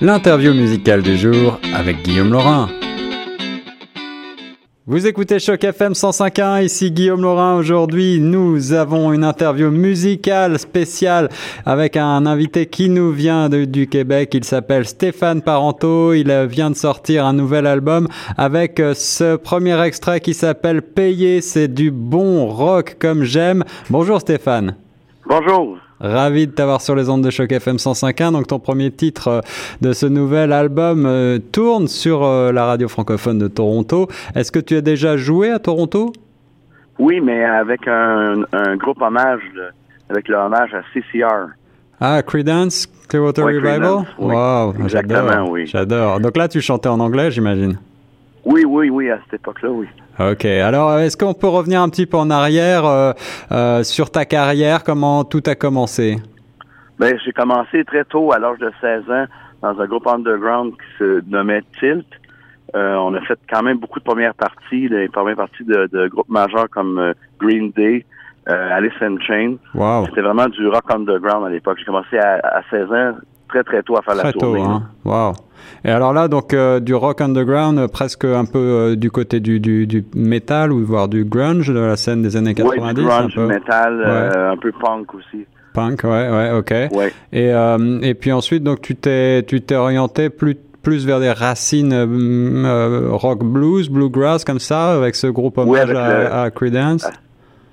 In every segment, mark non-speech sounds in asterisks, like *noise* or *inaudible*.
L'interview musicale du jour avec Guillaume Laurin. Vous écoutez Choc FM 105.1, ici Guillaume Laurin. Aujourd'hui, nous avons une interview musicale spéciale avec un invité qui nous vient du Québec. Il s'appelle Stéphane Parento. Il vient de sortir un nouvel album avec euh, ce premier extrait qui s'appelle Payer. C'est du bon rock comme j'aime. Bonjour Stéphane. Bonjour. Ravi de t'avoir sur les ondes de choc FM 105.1. Donc ton premier titre euh, de ce nouvel album euh, tourne sur euh, la radio francophone de Toronto. Est-ce que tu as déjà joué à Toronto? Oui, mais avec un, groupe hommage, avec le hommage à CCR. Ah, Credence, Clearwater Revival? wow, exactement, oui. J'adore. Donc là, tu chantais en anglais, j'imagine? Oui, oui, oui, à cette époque-là, oui. Ok, alors est-ce qu'on peut revenir un petit peu en arrière euh, euh, sur ta carrière, comment tout a commencé? Ben, J'ai commencé très tôt, à l'âge de 16 ans, dans un groupe underground qui se nommait Tilt. Euh, on a fait quand même beaucoup de premières parties, les premières parties de, de groupes majeurs comme Green Day, Alice in Chains. Wow. C'était vraiment du rock underground à l'époque. J'ai commencé à, à, 16 ans, très très tôt à faire la tournée. Tôt, hein? Wow. Et alors là, donc euh, du rock underground, euh, presque un peu euh, du côté du, du, du, metal ou voire du grunge de la scène des années 90. Oui, du grunge, un metal, un peu punk aussi. Punk, ouais, ouais, ok. Ouais. Et et puis ensuite, donc tu t'es tu t'es orienté plus plus vers des racines rock blues, bluegrass comme ça, avec ce groupe hommage à, Creedence? Ah,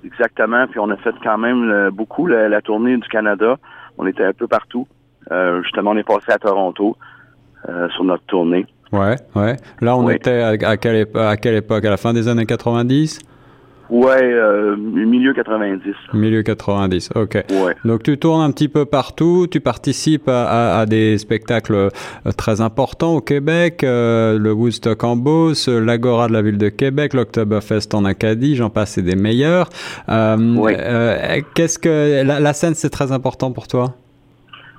exactement. Puis on a fait quand même beaucoup la, tournée du Canada. On était un peu partout. Justement, on est passé à Toronto. Euh, sur notre tournée. Ouais, ouais. Là, on était à, quelle à, quelle époque? À la fin des années 90 Ouais, euh, milieu 90. Milieu 90, ok. Ouais. Donc tu tournes un petit peu partout, tu participes à, à, des spectacles euh, très importants au Québec, le Woodstock en Beauce, l'Agora de la ville de Québec, l'Octoberfest en Acadie, j'en passe, c'est des meilleurs. Euh, Qu'est-ce que la, la scène c'est très important pour toi?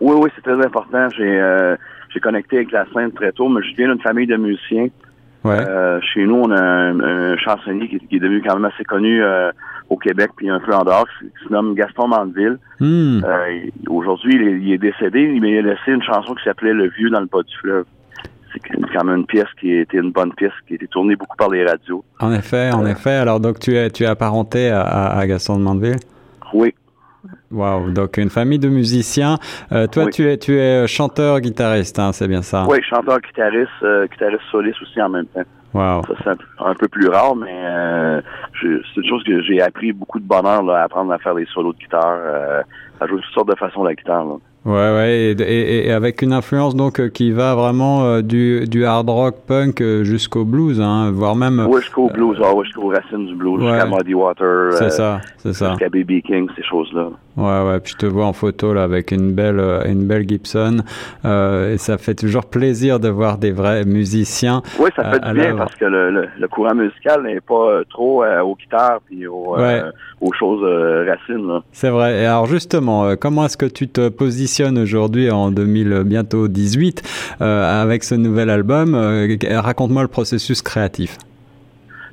Oui, oui, c'est très important. J'ai j'ai connecté avec la scène très tôt, mais je viens d'une famille de musiciens. Ouais. Euh, chez nous, on a un, chansonnier qui, est devenu quand même assez connu euh, au Québec, puis un peu en dehors, qui, se nomme Gaston Mandeville. Hmm. Euh, Aujourd'hui, il, est décédé, mais il a laissé une chanson qui s'appelait Le Vieux dans le pas du fleuve. C'est quand même une pièce qui était une bonne pièce, qui a été tournée beaucoup par les radios. En effet, en euh, effet. Alors donc tu es tu es apparenté à, à Gaston de Mandeville? Oui, Wow, donc une famille de musiciens. Euh, toi, tu es tu es chanteur, guitariste, hein, c'est bien ça? Oui, chanteur, guitariste, euh, guitariste soliste aussi en même temps. Wow. Ça c'est un, peu plus rare, mais euh, c'est une chose que j'ai appris beaucoup de bonheur là, à apprendre à faire des solos de guitare, euh, à jouer toutes sortes de façons la guitare. Là. Ouais, ouais, et, et, avec une influence donc euh, qui va vraiment euh, du, du hard rock punk euh, jusqu'au blues, hein, voire même. Oui, jusqu'au blues, ah, ouais, jusqu'aux racines du blues, ouais. jusqu'à Muddy Water. C'est ça, c'est ça. Jusqu'à BB King, ces choses-là. Ouais, ouais, puis je te vois en photo là avec une belle, une belle Gibson, euh, et ça fait toujours plaisir de voir des vrais musiciens. Oui, ça fait du bien parce que le, le, courant musical n'est pas trop aux guitares puis aux, aux choses racines. C'est vrai. Et alors justement, comment est-ce que tu te positionnes aujourd'hui en 2000 bientôt 18 euh, avec ce nouvel album. Euh, raconte-moi le processus créatif.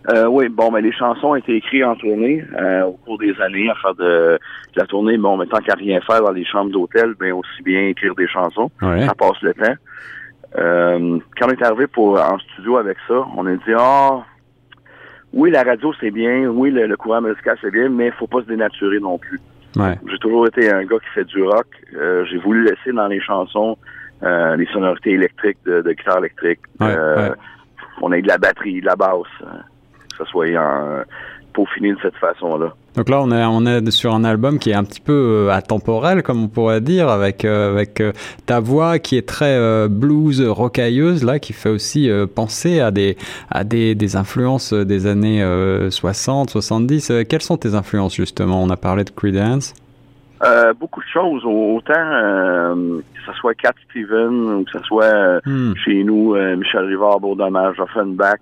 Euh, oui, bon, mais les chansons ont été écrites en tournée au cours des années à faire de, la tournée. Bon, mais tant qu'à rien faire dans les chambres d'hôtel, ben aussi bien écrire des chansons. Ça passe le temps. quand on est arrivé pour en studio avec ça, on a dit ah oui la radio c'est bien, oui le, le courant musical c'est bien, mais faut pas se dénaturer non plus. J'ai toujours été un gars qui fait du rock. Euh, j'ai voulu laisser dans les chansons euh, les sonorités électriques de, guitare électrique. Euh, on a de la batterie, de la basse, que ça soit en, peaufiné de cette façon-là. Donc là, on est, on est sur un album qui est un petit peu atemporel, comme on pourrait dire, avec, avec ta voix qui est très blues rocailleuse, là, qui fait aussi penser à des, à des, des influences des années 60, 70. quelles sont tes influences, justement? On a parlé de Creedence. Euh, beaucoup de choses. Autant que ce soit Cat Steven ou que ce soit hmm. chez nous Michel Rivard, Dommage, Offenbach,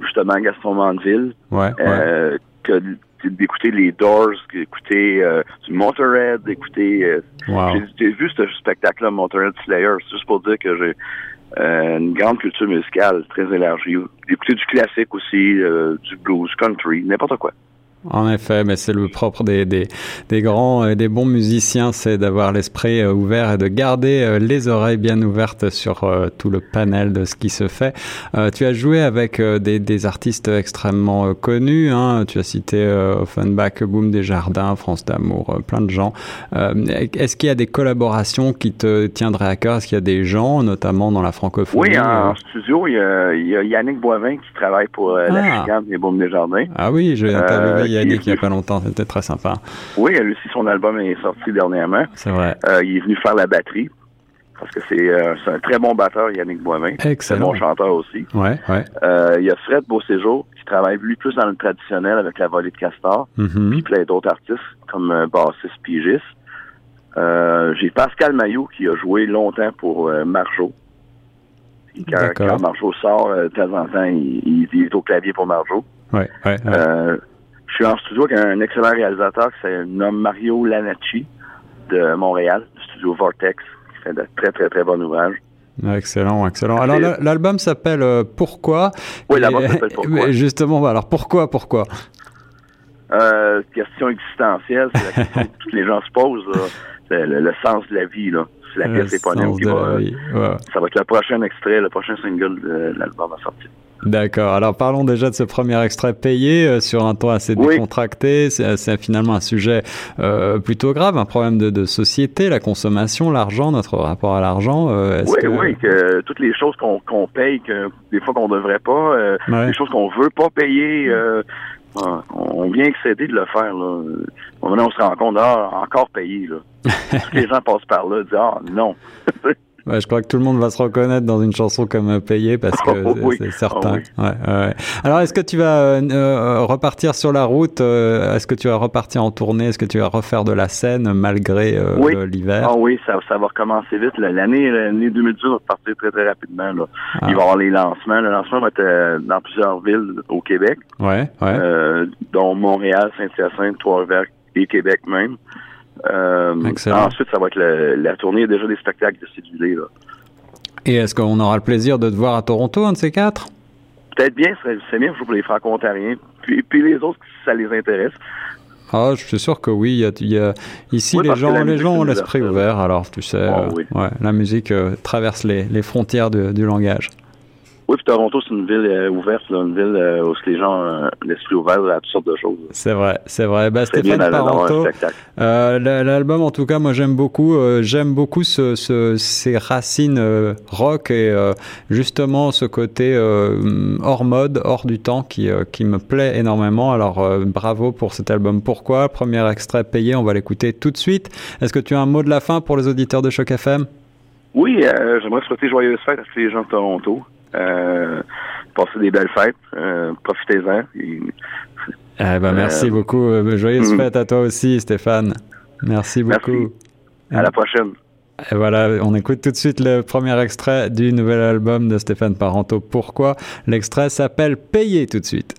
justement Gaston Mandeville. Ouais, que d'écouter les Doors, d'écouter du Motorhead, d'écouter... J'ai vu ce spectacle-là, Motorhead Slayer, c'est juste pour dire que j'ai une grande culture musicale très élargie. D'écouter du classique aussi, du blues, country, n'importe quoi. En effet, mais c'est le propre des, des, des, grands et des bons musiciens, c'est d'avoir l'esprit euh, ouvert et de garder euh, les oreilles bien ouvertes sur euh, tout le panel de ce qui se fait. tu as joué avec des, des, artistes extrêmement connus, hein. tu as cité Offenbach, Boom des Jardins, France d'amour, plein de gens. Est-ce qu'il y a des collaborations qui te tiendraient à cœur? Est-ce qu'il y a des gens, notamment dans la francophonie Oui, en studio, il y, a, il y, a, Yannick Boivin qui travaille pour la ah. Chicane des Boom des Jardins. Ah oui, je interviewé Yannick il n'y a pas longtemps, c'était très sympa. Oui, lui aussi, son album est sorti dernièrement. C'est vrai. Euh, il est venu faire la batterie. Parce que c'est euh, un très bon batteur, Yannick Boivin. Excellent. un bon chanteur aussi. Ouais, ouais. Euh, il y a Fred Beauséjour, qui travaille lui plus dans le traditionnel avec la volée de Castor. Mm-hmm. Puis plein d'autres artistes, comme euh, bassiste pigiste. J'ai Pascal Maillot, qui a joué longtemps pour Marjo. Quand, quand Marjo sort, de temps en temps, il, il, est au clavier pour Marjo. Ouais, ouais, ouais. Je suis en studio avec un excellent réalisateur qui s'appelle Mario Lanacci de Montréal, du studio Vortex, qui fait de très, très, très bon ouvrage. Excellent, excellent. Alors l'album s'appelle euh, Pourquoi? Oui, l'album s'appelle *laughs* Pourquoi. Justement, alors pourquoi, pourquoi? Euh, Question existentielle, c'est la question que *laughs* tous les gens se posent, c'est le, sens de la vie. Là. C'est la pièce éponyme qui va... Ça va être le prochain extrait, le prochain single de l'album à sortir. D'accord. Alors parlons déjà de ce premier extrait payé euh, sur un ton assez décontracté. C'est finalement un sujet euh, plutôt grave, un problème de, de, société, la consommation, l'argent, notre rapport à l'argent. Euh, oui, que... oui, que toutes les choses qu'on paye, que des fois qu'on devrait pas, euh, les choses qu'on veut pas payer. On vient excéder de le faire. Là. On se rend compte, ah, encore payé. Là. *laughs* Tous les gens passent par là, disent ah non. *laughs* Ouais, je crois que tout le monde va se reconnaître dans une chanson comme euh, Payé parce que *laughs* oh, c'est certain. Oh, ouais, ouais. Alors, est-ce que tu vas euh, euh, repartir sur la route Est-ce que tu vas repartir en tournée Est-ce que tu vas refaire de la scène malgré l'hiver? Ah oui, ça, ça va recommencer vite. L'année l'année 2018 va partir très très rapidement. Là. Ah. Il va y avoir les lancements. Le lancement va être dans plusieurs villes au Québec, ouais, ouais. dont Montréal, Saint-Hyacinthe, Trois-Rivières et Québec même. Euh, ensuite, ça va être la tournée. Il y a déjà des spectacles de cédulés. Là. Et est-ce qu'on aura le plaisir de te voir à Toronto, un de ces quatre? Peut-être bien, c'est bien pour les franco-ontariens. Puis, puis les autres, si ça les intéresse. Ah, je suis sûr que oui. Il y a, ici, les gens, les gens ont l'esprit ouvert. Alors, tu sais, oh, ouais, la musique euh, traverse les, les frontières du langage. Oui, puis Toronto, c'est une ville euh, ouverte, une ville euh, où les gens ont l'esprit ouvert à toutes sortes de choses. C'est vrai, c'est vrai. Bah, Stéphane Parenteau, euh, l'album, en tout cas, moi j'aime beaucoup. j'aime beaucoup ce, ce, ces racines rock et justement ce côté hors mode, hors du temps qui, qui me plaît énormément. Alors bravo pour cet album. Pourquoi? Premier extrait payé, on va l'écouter tout de suite. Est-ce que tu as un mot de la fin pour les auditeurs de Choc FM Oui, j'aimerais souhaiter joyeuses fêtes à tous les gens de Toronto. Euh, passez des belles fêtes. Euh, profitez-en. Eh ben, merci euh, beaucoup. Joyeuses mm. fêtes à toi aussi, Stéphane. Merci beaucoup. À la prochaine. Et voilà, on écoute tout de suite le premier extrait du nouvel album de Stéphane Parento. Pourquoi? L'extrait s'appelle Payer tout de suite.